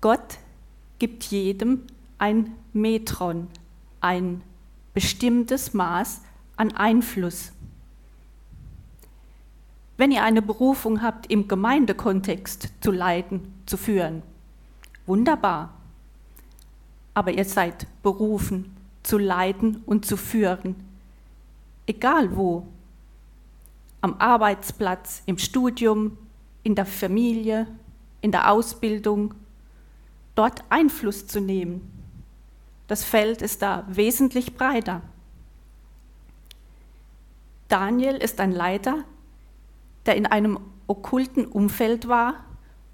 Gott gibt jedem ein Metron, ein bestimmtes Maß an Einfluss. Wenn ihr eine Berufung habt, im Gemeindekontext zu leiten, zu führen, wunderbar. Aber ihr seid berufen, zu leiten und zu führen, egal wo, am Arbeitsplatz, im Studium, in der Familie, in der Ausbildung, dort Einfluss zu nehmen. Das Feld ist da wesentlich breiter. Daniel ist ein Leiter, der in einem okkulten Umfeld war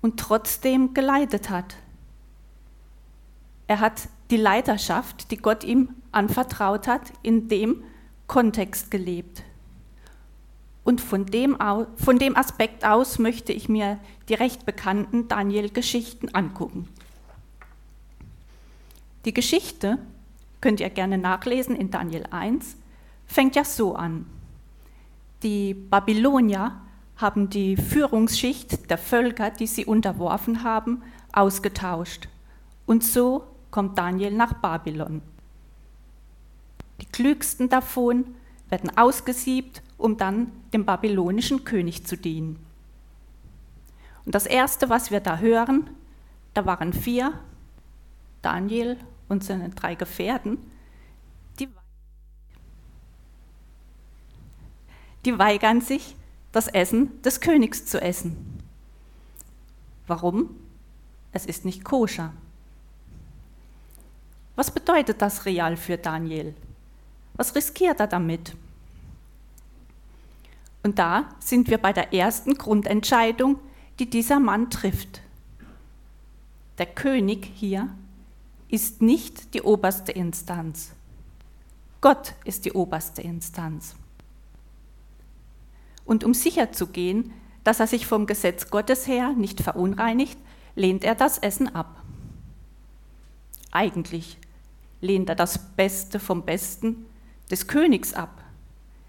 und trotzdem geleitet hat. Er hat die Leiterschaft, die Gott ihm anvertraut hat, in dem Kontext gelebt. Und von dem, von dem Aspekt aus möchte ich mir die recht bekannten Daniel-Geschichten angucken. Die Geschichte, könnt ihr gerne nachlesen in Daniel 1, fängt ja so an. Die Babylonier haben die Führungsschicht der Völker, die sie unterworfen haben, ausgetauscht. Und so kommt Daniel nach Babylon. Die klügsten davon werden ausgesiebt, um dann dem babylonischen König zu dienen. Und das Erste, was wir da hören, da waren vier, Daniel und seine drei Gefährten, die, die weigern sich, das Essen des Königs zu essen. Warum? Es ist nicht koscher. Was bedeutet das real für Daniel? Was riskiert er damit? Und da sind wir bei der ersten Grundentscheidung, die dieser Mann trifft. Der König hier ist nicht die oberste Instanz. Gott ist die oberste Instanz. Und um sicherzugehen, dass er sich vom Gesetz Gottes her nicht verunreinigt, lehnt er das Essen ab. Eigentlich lehnt er das Beste vom Besten des Königs ab.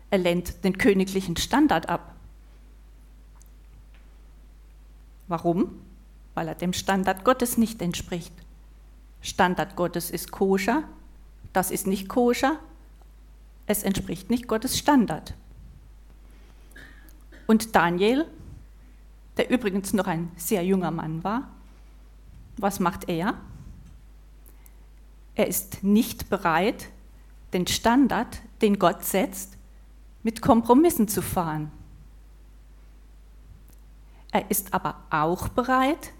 Er lehnt den königlichen Standard ab. Warum? Weil er dem Standard Gottes nicht entspricht. Standard Gottes ist koscher, das ist nicht koscher, es entspricht nicht Gottes Standard. Und Daniel, der übrigens noch ein sehr junger Mann war, was macht er? Er ist nicht bereit, den Standard, den Gott setzt, mit Kompromissen zu fahren. Er ist aber auch bereit,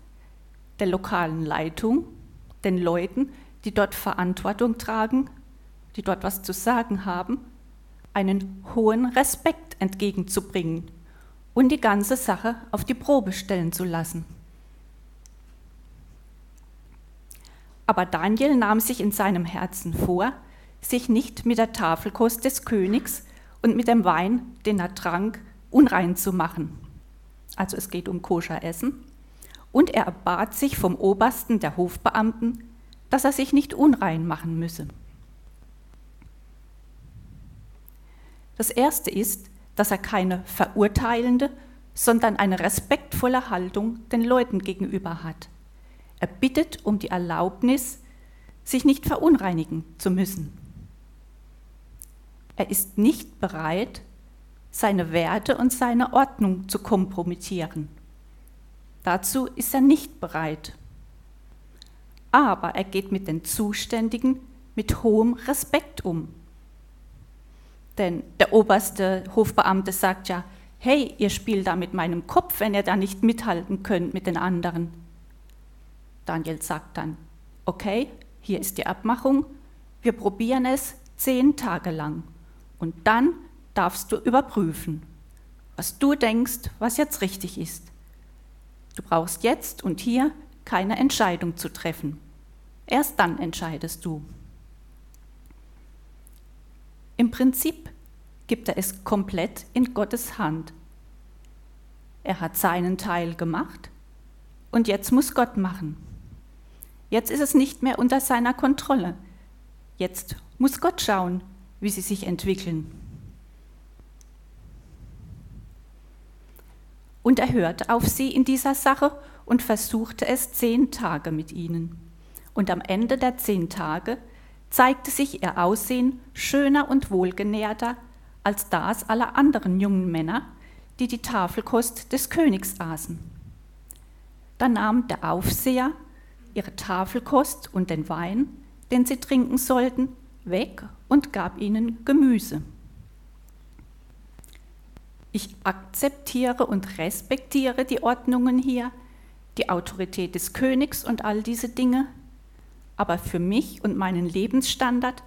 der lokalen Leitung, den Leuten, die dort Verantwortung tragen, die dort was zu sagen haben, einen hohen Respekt entgegenzubringen und die ganze Sache auf die Probe stellen zu lassen. Aber Daniel nahm sich in seinem Herzen vor, sich nicht mit der Tafelkost des Königs und mit dem Wein, den er trank, unrein zu machen. Also es geht um koscher Essen. Und er erbat sich vom Obersten der Hofbeamten, dass er sich nicht unrein machen müsse. Das Erste ist, dass er keine verurteilende, sondern eine respektvolle Haltung den Leuten gegenüber hat. Er bittet um die Erlaubnis, sich nicht verunreinigen zu müssen. Er ist nicht bereit, seine Werte und seine Ordnung zu kompromittieren. Dazu ist er nicht bereit. Aber er geht mit den Zuständigen mit hohem Respekt um. Denn der oberste Hofbeamte sagt ja, hey, ihr spielt da mit meinem Kopf, wenn ihr da nicht mithalten könnt mit den anderen. Daniel sagt dann, okay, hier ist die Abmachung, wir probieren es zehn Tage lang. Und dann darfst du überprüfen, was du denkst, was jetzt richtig ist. Du brauchst jetzt und hier keine Entscheidung zu treffen. Erst dann entscheidest du. Im Prinzip gibt er es komplett in Gottes Hand. Er hat seinen Teil gemacht und jetzt muss Gott machen. Jetzt ist es nicht mehr unter seiner Kontrolle. Jetzt muss Gott schauen, wie sie sich entwickeln. Und er hört auf sie in dieser Sache und versuchte es zehn Tage mit ihnen. Und am Ende der zehn Tage zeigte sich ihr Aussehen schöner und wohlgenährter als das aller anderen jungen Männer, die die Tafelkost des Königs aßen. Da nahm der Aufseher ihre Tafelkost und den Wein, den sie trinken sollten, weg und gab ihnen Gemüse. Ich akzeptiere und respektiere die Ordnungen hier, die Autorität des Königs und all diese Dinge, aber für mich und meinen Lebensstandard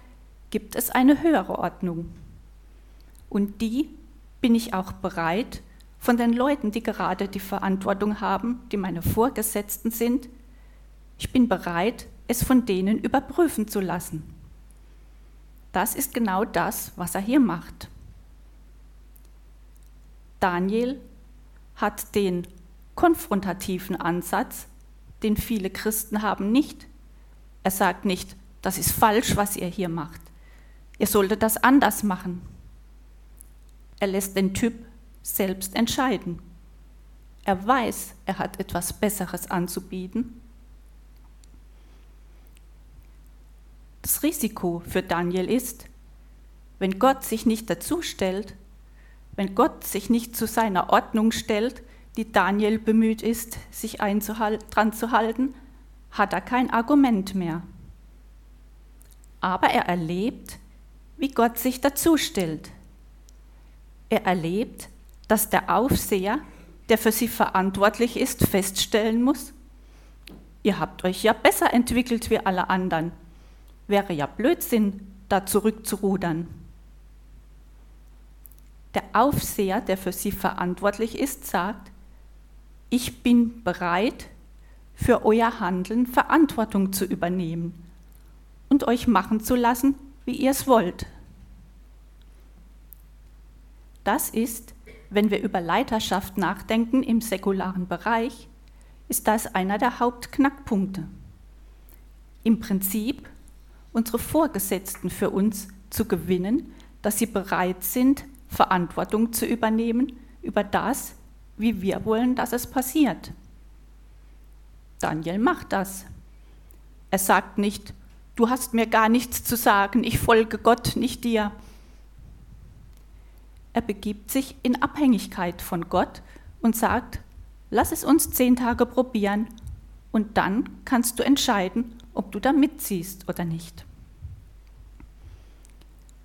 gibt es eine höhere Ordnung. Und die bin ich auch bereit, von den Leuten, die gerade die Verantwortung haben, die meine Vorgesetzten sind, ich bin bereit, es von denen überprüfen zu lassen. Das ist genau das, was er hier macht. Daniel hat den konfrontativen Ansatz, den viele Christen haben, nicht. Er sagt nicht, das ist falsch, was ihr hier macht. Ihr solltet das anders machen. Er lässt den Typ selbst entscheiden. Er weiß, er hat etwas Besseres anzubieten. Das Risiko für Daniel ist, wenn Gott sich nicht dazu stellt, wenn Gott sich nicht zu seiner Ordnung stellt, die Daniel bemüht ist, sich dran zu halten, hat er kein Argument mehr. Aber er erlebt, wie Gott sich dazu stellt. Er erlebt, dass der Aufseher, der für sie verantwortlich ist, feststellen muss, ihr habt euch ja besser entwickelt wie alle anderen. Wäre ja Blödsinn, da zurückzurudern. Der Aufseher, der für sie verantwortlich ist, sagt, ich bin bereit, für euer Handeln Verantwortung zu übernehmen und euch machen zu lassen, wie ihr es wollt. Das ist, wenn wir über Leiterschaft nachdenken im säkularen Bereich, ist das einer der Hauptknackpunkte. Im Prinzip unsere Vorgesetzten für uns zu gewinnen, dass sie bereit sind, Verantwortung zu übernehmen über das, wie wir wollen, dass es passiert. Daniel macht das. Er sagt nicht, du hast mir gar nichts zu sagen, ich folge Gott, nicht dir. Er begibt sich in Abhängigkeit von Gott und sagt, lass es uns zehn Tage probieren und dann kannst du entscheiden, ob du da mitziehst oder nicht.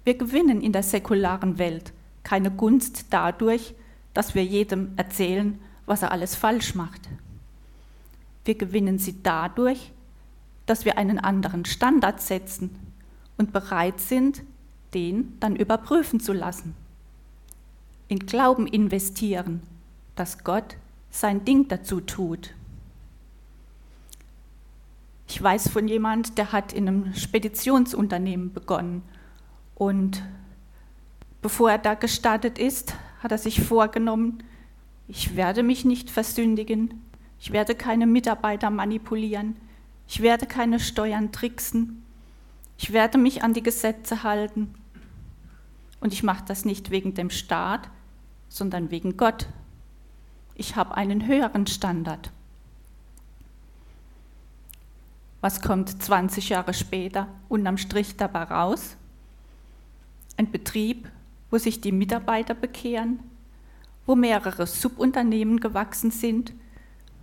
Wir gewinnen in der säkularen Welt keine Gunst dadurch, dass wir jedem erzählen, was er alles falsch macht. Wir gewinnen sie dadurch, dass wir einen anderen Standard setzen und bereit sind, den dann überprüfen zu lassen in Glauben investieren, dass Gott sein Ding dazu tut. Ich weiß von jemand, der hat in einem Speditionsunternehmen begonnen und bevor er da gestartet ist, hat er sich vorgenommen, ich werde mich nicht versündigen, ich werde keine Mitarbeiter manipulieren, ich werde keine Steuern tricksen, ich werde mich an die Gesetze halten und ich mache das nicht wegen dem Staat, sondern wegen Gott. Ich habe einen höheren Standard. Was kommt 20 Jahre später unterm Strich dabei raus? Ein Betrieb, wo sich die Mitarbeiter bekehren, wo mehrere Subunternehmen gewachsen sind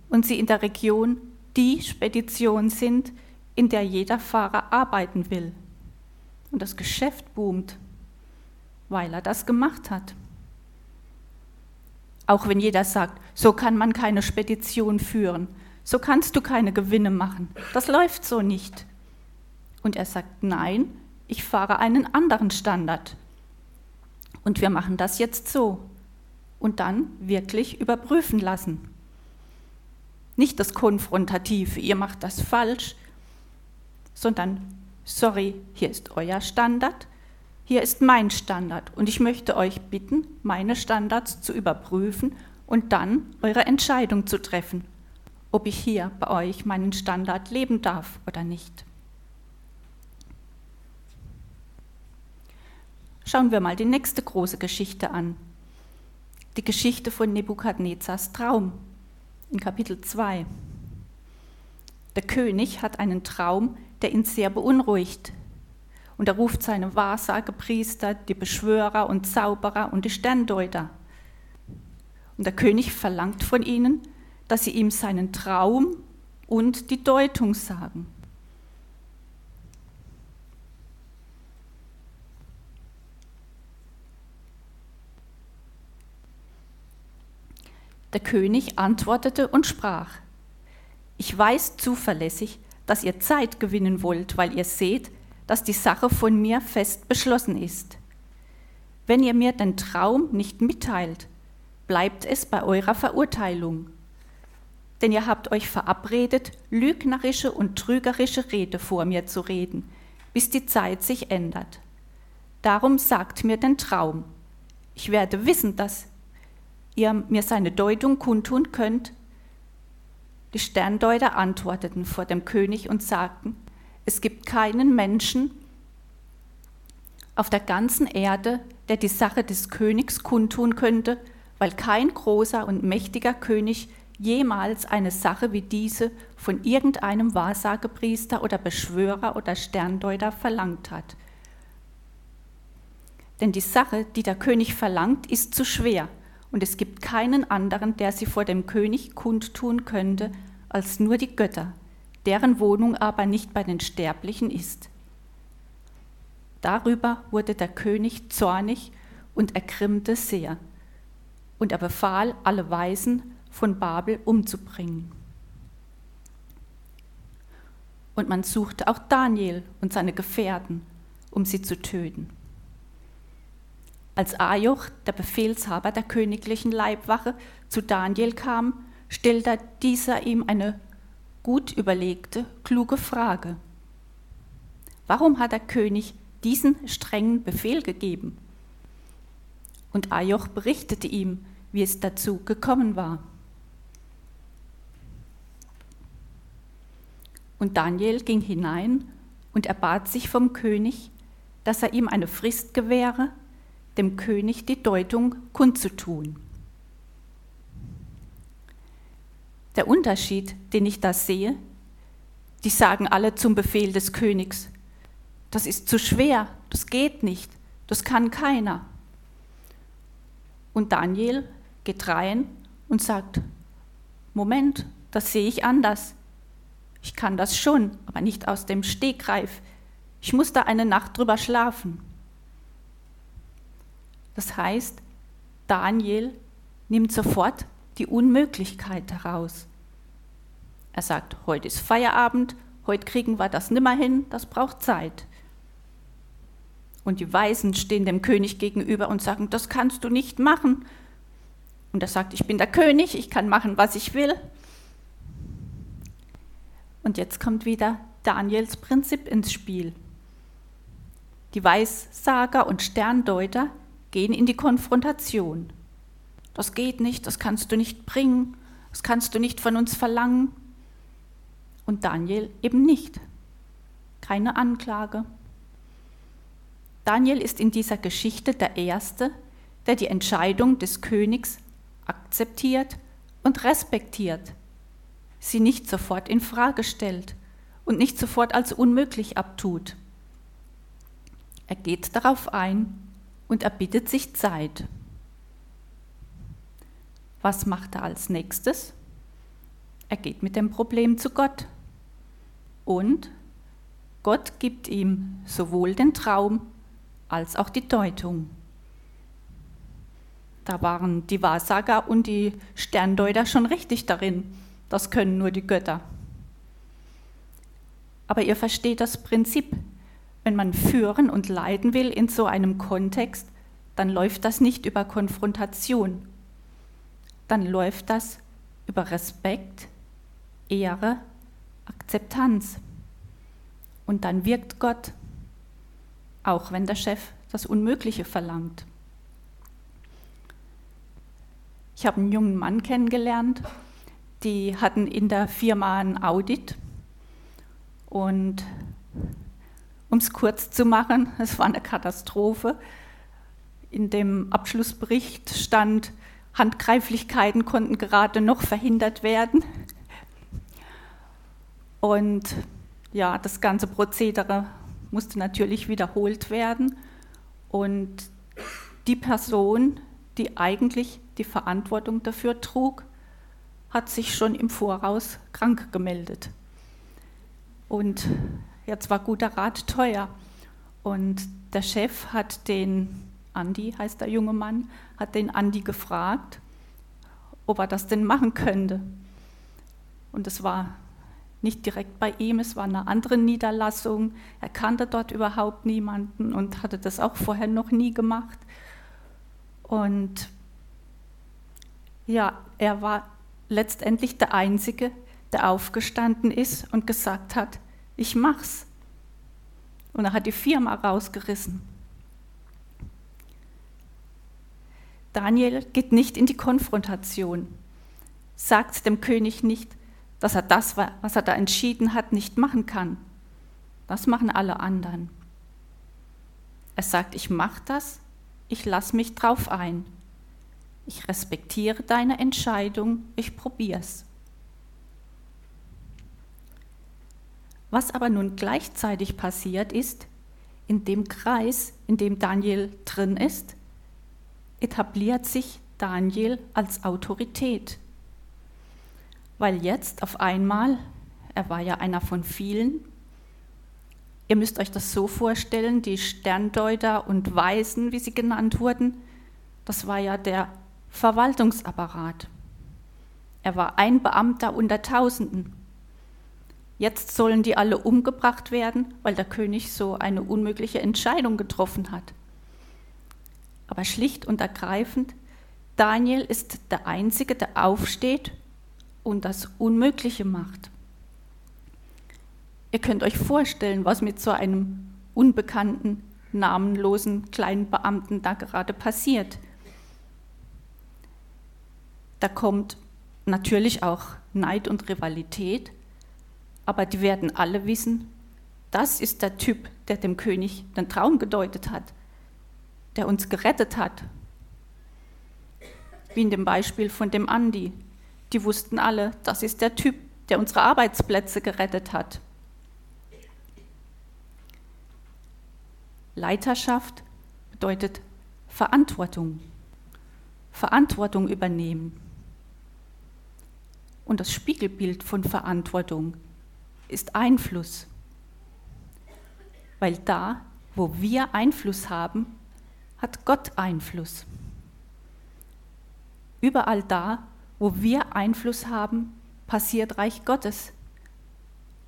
und sie in der Region die Spedition sind, in der jeder Fahrer arbeiten will. Und das Geschäft boomt, weil er das gemacht hat. Auch wenn jeder sagt, so kann man keine Spedition führen, so kannst du keine Gewinne machen, das läuft so nicht. Und er sagt, nein, ich fahre einen anderen Standard. Und wir machen das jetzt so. Und dann wirklich überprüfen lassen. Nicht das Konfrontative, ihr macht das falsch, sondern, sorry, hier ist euer Standard, hier ist mein Standard und ich möchte euch bitten, meine Standards zu überprüfen und dann eure Entscheidung zu treffen, ob ich hier bei euch meinen Standard leben darf oder nicht. Schauen wir mal die nächste große Geschichte an. Die Geschichte von Nebukadnezars Traum. in Kapitel 2. Der König hat einen Traum, der ihn sehr beunruhigt. Und er ruft seine Wahrsagepriester, die Beschwörer und Zauberer und die Sterndeuter. Und der König verlangt von ihnen, dass sie ihm seinen Traum und die Deutung sagen. Der König antwortete und sprach, ich weiß zuverlässig, dass ihr Zeit gewinnen wollt, weil ihr seht, dass die Sache von mir fest beschlossen ist. Wenn ihr mir den Traum nicht mitteilt, bleibt es bei eurer Verurteilung. Denn ihr habt euch verabredet, lügnerische und trügerische Rede vor mir zu reden, bis die Zeit sich ändert. Darum sagt mir den Traum. Ich werde wissen, dass ihr mir seine Deutung kundtun könnt. Die Sterndeuter antworteten vor dem König und sagten, es gibt keinen Menschen auf der ganzen Erde, der die Sache des Königs kundtun könnte, weil kein großer und mächtiger König jemals eine Sache wie diese von irgendeinem Wahrsagepriester oder Beschwörer oder Sterndeuter verlangt hat. Denn die Sache, die der König verlangt, ist zu schwer, und es gibt keinen anderen, der sie vor dem König kundtun könnte, als nur die Götter, deren Wohnung aber nicht bei den Sterblichen ist. Darüber wurde der König zornig und ergrimmte sehr und er befahl, alle Weisen von Babel umzubringen. Und man suchte auch Daniel und seine Gefährten, um sie zu töten. Als Ajoch, der Befehlshaber der königlichen Leibwache, zu Daniel kam, stellte dieser ihm eine gut überlegte, kluge Frage. Warum hat der König diesen strengen Befehl gegeben? Und Ajoch berichtete ihm, wie es dazu gekommen war. Und Daniel ging hinein und erbat sich vom König, dass er ihm eine Frist gewähre, dem König die Deutung kundzutun. Der Unterschied, den ich da sehe, die sagen alle zum Befehl des Königs, das ist zu schwer, das geht nicht, das kann keiner. Und Daniel geht rein und sagt, Moment, das sehe ich anders. Ich kann das schon, aber nicht aus dem Stegreif. Ich muss da eine Nacht drüber schlafen. Das heißt, Daniel nimmt sofort die Unmöglichkeit heraus. Er sagt, heute ist Feierabend, heute kriegen wir das nimmer hin, das braucht Zeit. Und die Weisen stehen dem König gegenüber und sagen, das kannst du nicht machen. Und er sagt, ich bin der König, ich kann machen, was ich will. Und jetzt kommt wieder Daniels Prinzip ins Spiel. Die Weissager und Sterndeuter gehen in die Konfrontation. Das geht nicht, das kannst du nicht bringen, das kannst du nicht von uns verlangen. Und Daniel eben nicht. Keine Anklage. Daniel ist in dieser Geschichte der Erste, der die Entscheidung des Königs akzeptiert und respektiert, sie nicht sofort in Frage stellt und nicht sofort als unmöglich abtut. Er geht darauf ein und er bittet sich Zeit. Was macht er als nächstes? Er geht mit dem Problem zu Gott. Und Gott gibt ihm sowohl den Traum als auch die Deutung. Da waren die Wahrsager und die Sterndeuter schon richtig darin. Das können nur die Götter. Aber ihr versteht das Prinzip. Wenn man führen und leiten will in so einem Kontext, dann läuft das nicht über Konfrontation. Dann läuft das über Respekt, Ehre, Akzeptanz. Und dann wirkt Gott, auch wenn der Chef das Unmögliche verlangt. Ich habe einen jungen Mann kennengelernt, die hatten in der Firma ein Audit und um es kurz zu machen, es war eine Katastrophe. In dem Abschlussbericht stand, Handgreiflichkeiten konnten gerade noch verhindert werden. Und ja, das ganze Prozedere musste natürlich wiederholt werden. Und die Person, die eigentlich die Verantwortung dafür trug, hat sich schon im Voraus krank gemeldet. Und jetzt war guter Rat teuer. Und der Chef hat den Andi, heißt der junge Mann, hat den Andi gefragt, ob er das denn machen könnte. Und es war nicht direkt bei ihm, es war eine andere Niederlassung. Er kannte dort überhaupt niemanden und hatte das auch vorher noch nie gemacht. Und ja, er war letztendlich der Einzige, der aufgestanden ist und gesagt hat, ich mach's. Und er hat die Firma rausgerissen. Daniel geht nicht in die Konfrontation, sagt dem König nicht, dass er das, was er da entschieden hat, nicht machen kann. Das machen alle anderen. Er sagt, ich mache das, ich lasse mich drauf ein. Ich respektiere deine Entscheidung, ich probier's. Was aber nun gleichzeitig passiert ist, in dem Kreis, in dem Daniel drin ist, etabliert sich Daniel als Autorität. Weil jetzt auf einmal, er war ja einer von vielen, ihr müsst euch das so vorstellen, die Sterndeuter und Weisen, wie sie genannt wurden, das war ja der Verwaltungsapparat. Er war ein Beamter unter Tausenden. Jetzt sollen die alle umgebracht werden, weil der König so eine unmögliche Entscheidung getroffen hat. Aber schlicht und ergreifend, Daniel ist der Einzige, der aufsteht und das Unmögliche macht. Ihr könnt euch vorstellen, was mit so einem unbekannten, namenlosen kleinen Beamten da gerade passiert. Da kommt natürlich auch Neid und Rivalität, aber die werden alle wissen, das ist der Typ, der dem König den Traum gedeutet hat, der uns gerettet hat. Wie in dem Beispiel von dem Andi. Die wussten alle, das ist der Typ, der unsere Arbeitsplätze gerettet hat. Leiterschaft bedeutet Verantwortung. Verantwortung übernehmen. Und das Spiegelbild von Verantwortung ist Einfluss. Weil da, wo wir Einfluss haben, hat Gott Einfluss. Überall da, wo wir Einfluss haben, passiert Reich Gottes,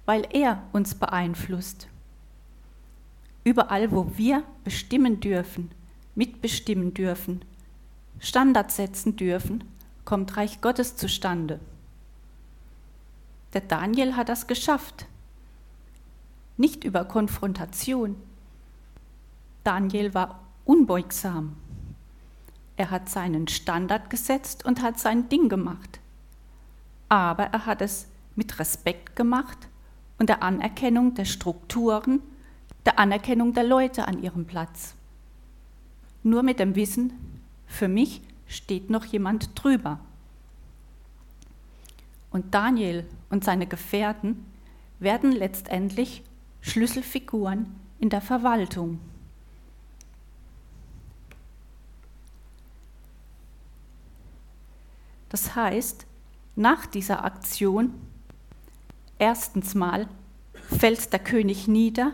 weil er uns beeinflusst. Überall, wo wir bestimmen dürfen, mitbestimmen dürfen, Standards setzen dürfen, kommt Reich Gottes zustande. Der Daniel hat das geschafft. Nicht über Konfrontation. Daniel war unbeugsam. Er hat seinen Standard gesetzt und hat sein Ding gemacht. Aber er hat es mit Respekt gemacht und der Anerkennung der Strukturen, der Anerkennung der Leute an ihrem Platz. Nur mit dem Wissen, für mich steht noch jemand drüber. Und Daniel und seine Gefährten werden letztendlich Schlüsselfiguren in der Verwaltung. Das heißt, nach dieser Aktion, erstens mal, fällt der König nieder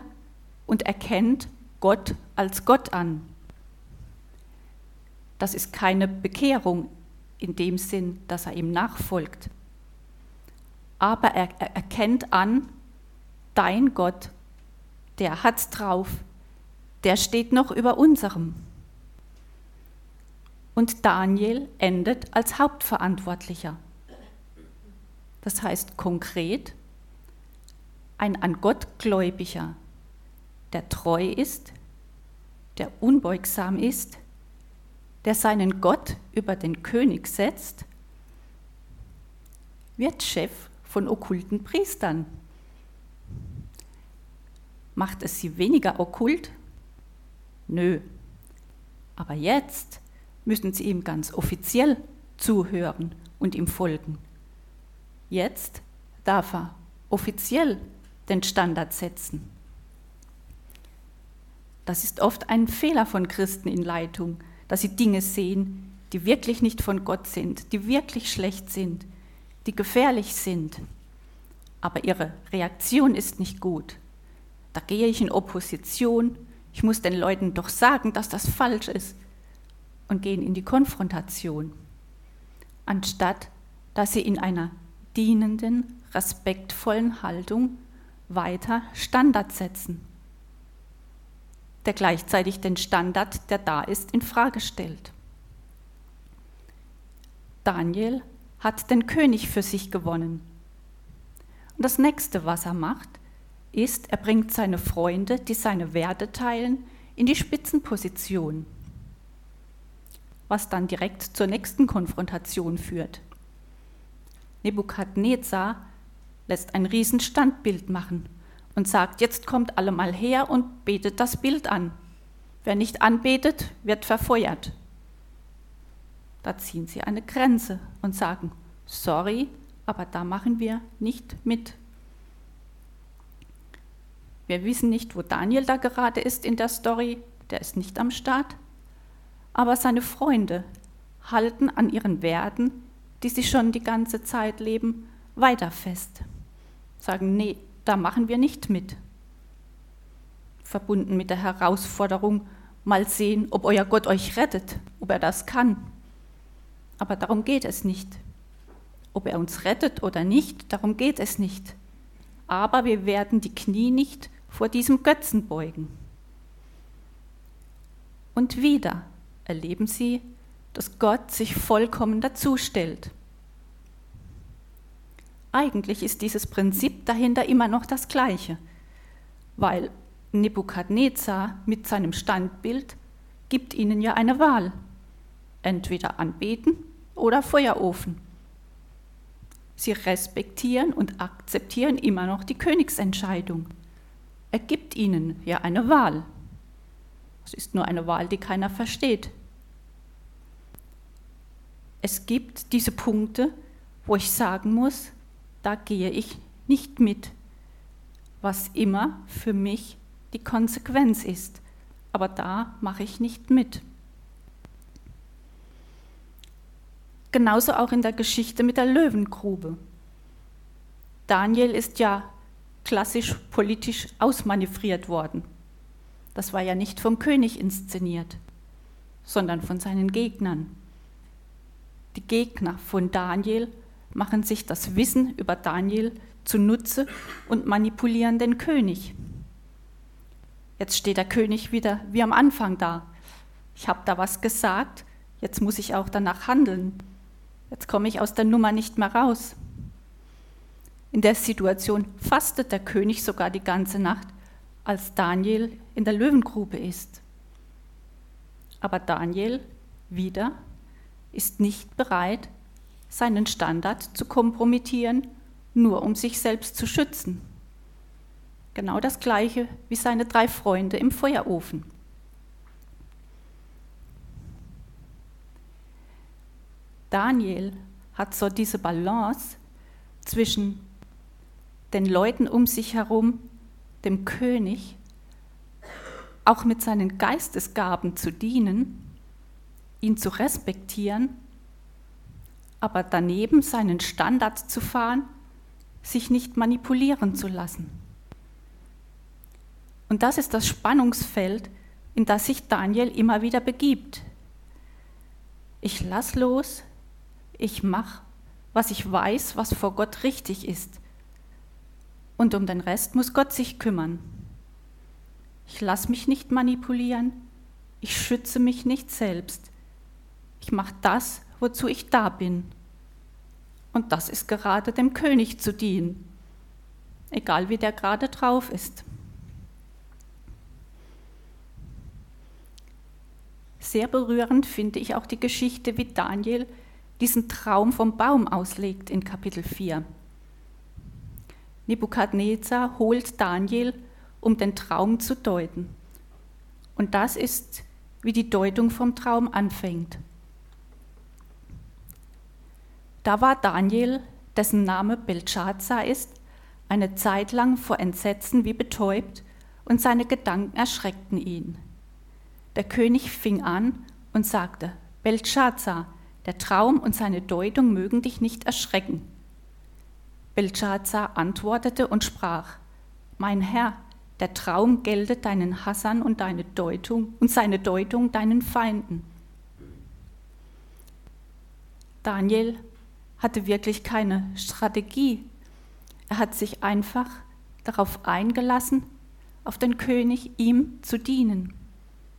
und erkennt Gott als Gott an. Das ist keine Bekehrung in dem Sinn, dass er ihm nachfolgt aber er, er erkennt an, dein Gott, der hat's drauf, der steht noch über unserem. Und Daniel endet als Hauptverantwortlicher. Das heißt konkret, ein an Gott Gläubiger, der treu ist, der unbeugsam ist, der seinen Gott über den König setzt, wird Chef von okkulten Priestern. Macht es sie weniger okkult? Nö. Aber jetzt müssen sie ihm ganz offiziell zuhören und ihm folgen. Jetzt darf er offiziell den Standard setzen. Das ist oft ein Fehler von Christen in Leitung, dass sie Dinge sehen, die wirklich nicht von Gott sind, die wirklich schlecht sind, die gefährlich sind. Aber ihre Reaktion ist nicht gut. Da gehe ich in Opposition, ich muss den Leuten doch sagen, dass das falsch ist und gehen in die Konfrontation, anstatt dass sie in einer dienenden, respektvollen Haltung weiter Standard setzen der gleichzeitig den Standard, der da ist, in Frage stellt. Daniel hat den König für sich gewonnen. Und das nächste, was er macht, ist, er bringt seine Freunde, die seine Werte teilen, in die Spitzenposition, was dann direkt zur nächsten Konfrontation führt. Nebukadnezar lässt ein Riesenstandbild machen und sagt, jetzt kommt alle mal her und betet das Bild an. Wer nicht anbetet, wird verfeuert. Da ziehen sie eine Grenze und sagen, sorry, aber da machen wir nicht mit. Wir wissen nicht, wo Daniel da gerade ist in der Story, der ist nicht am Start, aber seine Freunde halten an ihren Werten, die sie schon die ganze Zeit leben, weiter fest. Sagen, nee, da machen wir nicht mit. Verbunden mit der Herausforderung, mal sehen, ob euer Gott euch rettet, ob er das kann. Aber darum geht es nicht. Ob er uns rettet oder nicht, darum geht es nicht. Aber wir werden die Knie nicht vor diesem Götzen beugen. Und wieder erleben sie, dass Gott sich vollkommen dazustellt. Eigentlich ist dieses Prinzip dahinter immer noch das gleiche, weil Nebukadnezar mit seinem Standbild gibt ihnen ja eine Wahl. Entweder anbeten oder Feuerofen. Sie respektieren und akzeptieren immer noch die Königsentscheidung. Er gibt ihnen ja eine Wahl. Es ist nur eine Wahl, die keiner versteht. Es gibt diese Punkte, wo ich sagen muss, da gehe ich nicht mit, was immer für mich die Konsequenz ist. Aber da mache ich nicht mit. Genauso auch in der Geschichte mit der Löwengrube. Daniel ist ja klassisch politisch ausmanövriert worden. Das war ja nicht vom König inszeniert, sondern von seinen Gegnern. Die Gegner von Daniel machen sich das Wissen über Daniel zunutze und manipulieren den König. Jetzt steht der König wieder wie am Anfang da. Ich habe da was gesagt, jetzt muss ich auch danach handeln. Jetzt komme ich aus der Nummer nicht mehr raus. In der Situation fastet der König sogar die ganze Nacht, als Daniel in der Löwengrube ist. Aber Daniel wieder ist nicht bereit, seinen Standard zu kompromittieren, nur um sich selbst zu schützen. Genau das gleiche wie seine drei Freunde im Feuerofen. Daniel hat so diese Balance zwischen den Leuten um sich herum, dem König, auch mit seinen Geistesgaben zu dienen, ihn zu respektieren aber daneben seinen Standard zu fahren, sich nicht manipulieren zu lassen. Und das ist das Spannungsfeld, in das sich Daniel immer wieder begibt. Ich lass los, ich mache, was ich weiß, was vor Gott richtig ist. Und um den Rest muss Gott sich kümmern. Ich lasse mich nicht manipulieren, ich schütze mich nicht selbst. Ich mache das, wozu ich da bin. Und das ist gerade dem König zu dienen, egal wie der gerade drauf ist. Sehr berührend finde ich auch die Geschichte, wie Daniel diesen Traum vom Baum auslegt in Kapitel 4. Nebukadnezar holt Daniel, um den Traum zu deuten. Und das ist, wie die Deutung vom Traum anfängt. Da war Daniel, dessen Name Belshazzar ist, eine Zeit lang vor Entsetzen wie betäubt und seine Gedanken erschreckten ihn. Der König fing an und sagte, Belshazzar, der Traum und seine Deutung mögen dich nicht erschrecken. Belshazzar antwortete und sprach, Mein Herr, der Traum gelte deinen Hassern und deine Deutung und seine Deutung deinen Feinden. Daniel hatte wirklich keine Strategie. Er hat sich einfach darauf eingelassen, auf den König ihm zu dienen,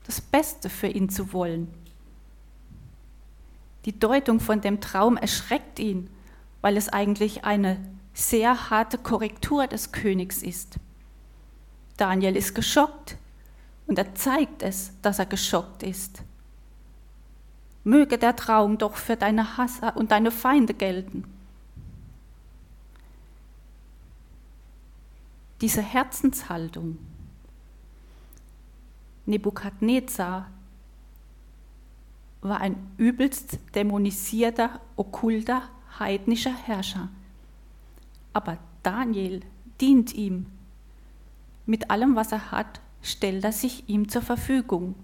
das Beste für ihn zu wollen. Die Deutung von dem Traum erschreckt ihn, weil es eigentlich eine sehr harte Korrektur des Königs ist. Daniel ist geschockt und er zeigt es, dass er geschockt ist. Möge der Traum doch für deine Hasser und deine Feinde gelten. Diese Herzenshaltung. Nebukadnezar war ein übelst dämonisierter, okkulter, heidnischer Herrscher. Aber Daniel dient ihm. Mit allem, was er hat, stellt er sich ihm zur Verfügung.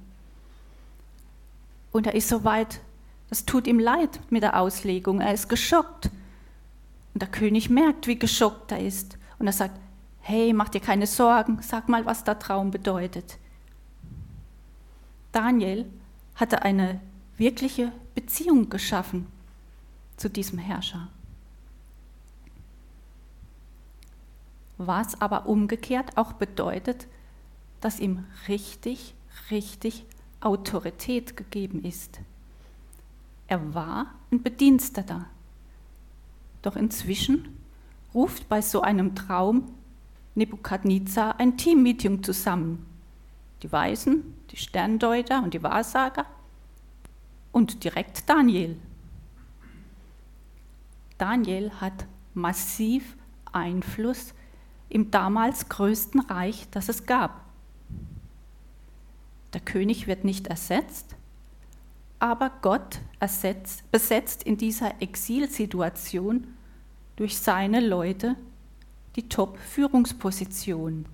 Und er ist so weit, das tut ihm leid mit der Auslegung. Er ist geschockt. Und der König merkt, wie geschockt er ist. Und er sagt, hey, mach dir keine Sorgen, sag mal, was der Traum bedeutet. Daniel hatte eine wirkliche Beziehung geschaffen zu diesem Herrscher. Was aber umgekehrt auch bedeutet, dass ihm richtig, richtig Autorität gegeben ist. Er war ein Bediensteter. Doch inzwischen ruft bei so einem Traum Nebukadnezar ein Teammeeting zusammen. Die Weisen, die Sterndeuter und die Wahrsager und direkt Daniel. Daniel hat massiv Einfluss im damals größten Reich, das es gab. Der König wird nicht ersetzt, aber Gott ersetzt, besetzt in dieser Exilsituation durch seine Leute die Top-Führungsposition.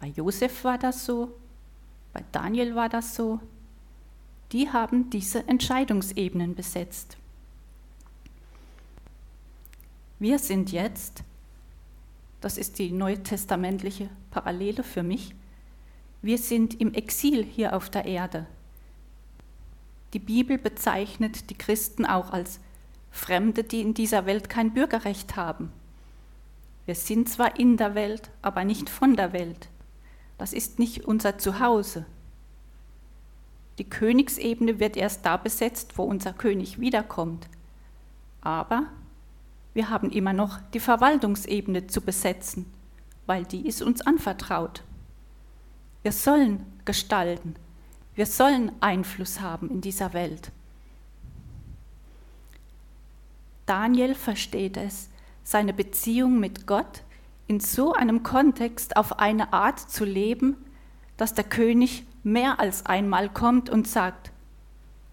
Bei Josef war das so, bei Daniel war das so, die haben diese Entscheidungsebenen besetzt. Wir sind jetzt, das ist die neutestamentliche Parallele für mich, wir sind im Exil hier auf der Erde. Die Bibel bezeichnet die Christen auch als Fremde, die in dieser Welt kein Bürgerrecht haben. Wir sind zwar in der Welt, aber nicht von der Welt. Das ist nicht unser Zuhause. Die Königsebene wird erst da besetzt, wo unser König wiederkommt. Aber wir haben immer noch die Verwaltungsebene zu besetzen, weil die ist uns anvertraut. Wir sollen gestalten, wir sollen Einfluss haben in dieser Welt. Daniel versteht es, seine Beziehung mit Gott in so einem Kontext auf eine Art zu leben, dass der König mehr als einmal kommt und sagt,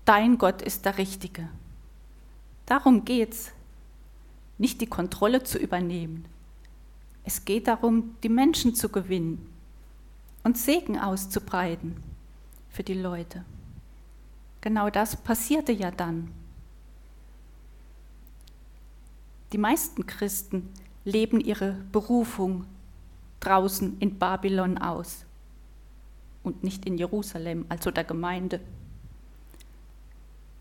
dein Gott ist der Richtige. Darum geht's, nicht die Kontrolle zu übernehmen. Es geht darum, die Menschen zu gewinnen und Segen auszubreiten für die Leute. Genau das passierte ja dann. Die meisten Christen leben ihre Berufung draußen in Babylon aus und nicht in Jerusalem, also der Gemeinde.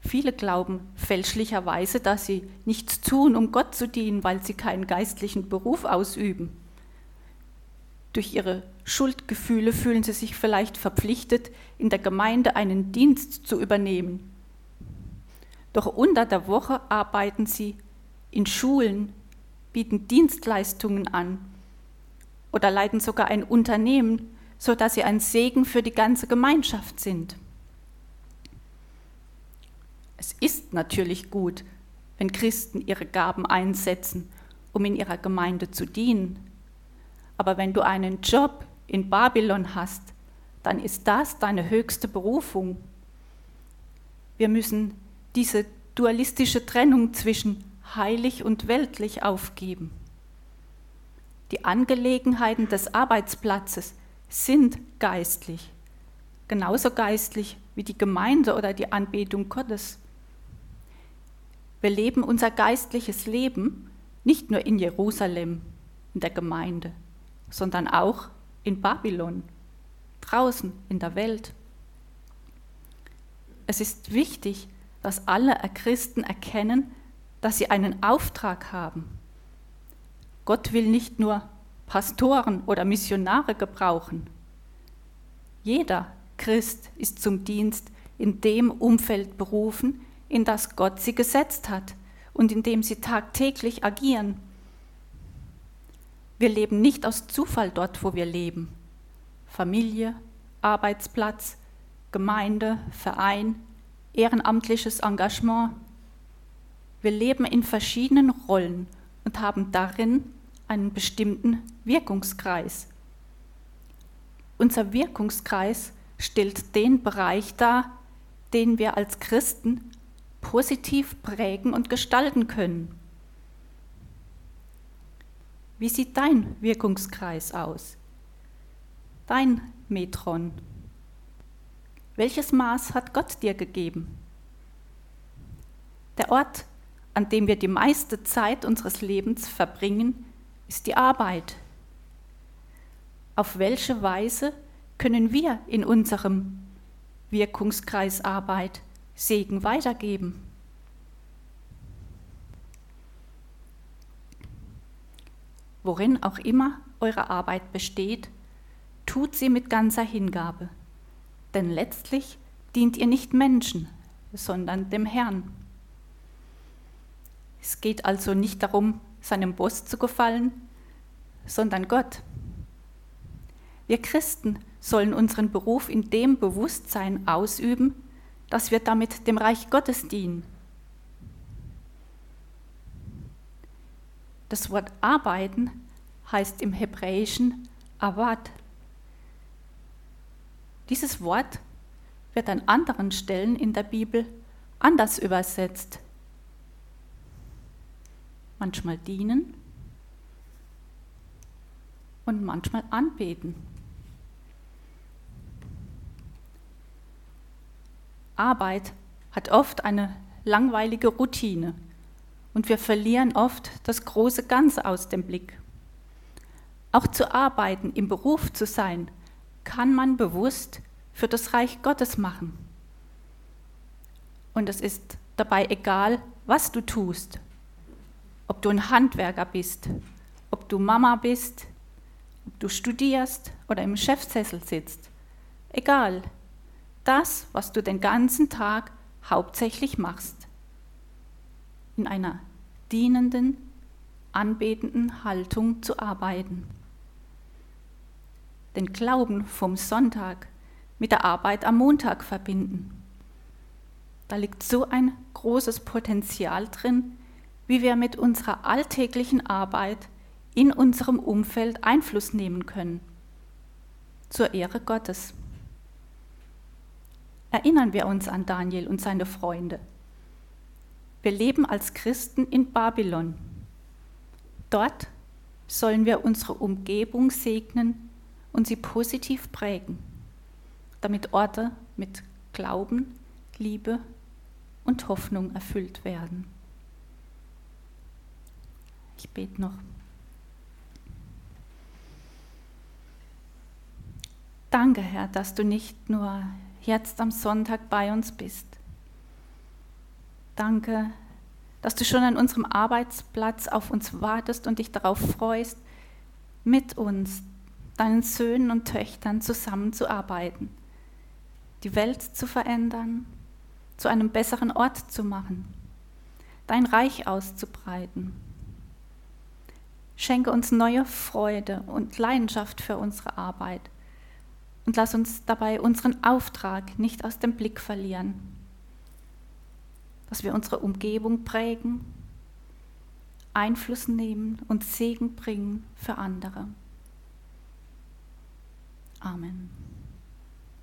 Viele glauben fälschlicherweise, dass sie nichts tun, um Gott zu dienen, weil sie keinen geistlichen Beruf ausüben. Durch ihre Schuldgefühle fühlen sie sich vielleicht verpflichtet, in der Gemeinde einen Dienst zu übernehmen. Doch unter der Woche arbeiten sie in Schulen, bieten Dienstleistungen an oder leiten sogar ein Unternehmen, sodass sie ein Segen für die ganze Gemeinschaft sind. Es ist natürlich gut, wenn Christen ihre Gaben einsetzen, um in ihrer Gemeinde zu dienen. Aber wenn du einen Job in Babylon hast, dann ist das deine höchste Berufung. Wir müssen diese dualistische Trennung zwischen heilig und weltlich aufgeben. Die Angelegenheiten des Arbeitsplatzes sind geistlich, genauso geistlich wie die Gemeinde oder die Anbetung Gottes. Wir leben unser geistliches Leben nicht nur in Jerusalem, in der Gemeinde, sondern auch in Babylon, draußen in der Welt. Es ist wichtig, dass alle Christen erkennen, dass sie einen Auftrag haben. Gott will nicht nur Pastoren oder Missionare gebrauchen. Jeder Christ ist zum Dienst in dem Umfeld berufen, in das Gott sie gesetzt hat und in dem sie tagtäglich agieren. Wir leben nicht aus Zufall dort, wo wir leben. Familie, Arbeitsplatz, Gemeinde, Verein, ehrenamtliches Engagement. Wir leben in verschiedenen Rollen und haben darin einen bestimmten Wirkungskreis. Unser Wirkungskreis stellt den Bereich dar, den wir als Christen positiv prägen und gestalten können. Wie sieht dein Wirkungskreis aus? Dein Metron? Welches Maß hat Gott dir gegeben? Der Ort, an dem wir die meiste Zeit unseres Lebens verbringen, ist die Arbeit. Auf welche Weise können wir in unserem Wirkungskreis Arbeit Segen weitergeben? Worin auch immer eure Arbeit besteht, tut sie mit ganzer Hingabe denn letztlich dient ihr nicht Menschen, sondern dem Herrn. Es geht also nicht darum, seinem Boss zu gefallen, sondern Gott. Wir Christen sollen unseren Beruf in dem Bewusstsein ausüben, dass wir damit dem Reich Gottes dienen. Das Wort arbeiten heißt im Hebräischen Avad, dieses Wort wird an anderen Stellen in der Bibel anders übersetzt. Manchmal dienen und manchmal anbeten. Arbeit hat oft eine langweilige Routine und wir verlieren oft das große Ganze aus dem Blick. Auch zu arbeiten, im Beruf zu sein, kann man bewusst für das Reich Gottes machen. Und es ist dabei egal, was du tust. Ob du ein Handwerker bist, ob du Mama bist, ob du studierst oder im Chefsessel sitzt. Egal. Das, was du den ganzen Tag hauptsächlich machst. In einer dienenden, anbetenden Haltung zu arbeiten den Glauben vom Sonntag mit der Arbeit am Montag verbinden. Da liegt so ein großes Potenzial drin, wie wir mit unserer alltäglichen Arbeit in unserem Umfeld Einfluss nehmen können. Zur Ehre Gottes. Erinnern wir uns an Daniel und seine Freunde. Wir leben als Christen in Babylon. Dort sollen wir unsere Umgebung segnen und sie positiv prägen, damit Orte mit Glauben, Liebe und Hoffnung erfüllt werden. Ich bete noch. Danke, Herr, dass du nicht nur jetzt am Sonntag bei uns bist. Danke, dass du schon an unserem Arbeitsplatz auf uns wartest und dich darauf freust, mit uns deinen Söhnen und Töchtern zusammenzuarbeiten, die Welt zu verändern, zu einem besseren Ort zu machen, dein Reich auszubreiten. Schenke uns neue Freude und Leidenschaft für unsere Arbeit und lass uns dabei unseren Auftrag nicht aus dem Blick verlieren, dass wir unsere Umgebung prägen, Einfluss nehmen und Segen bringen für andere. Amen.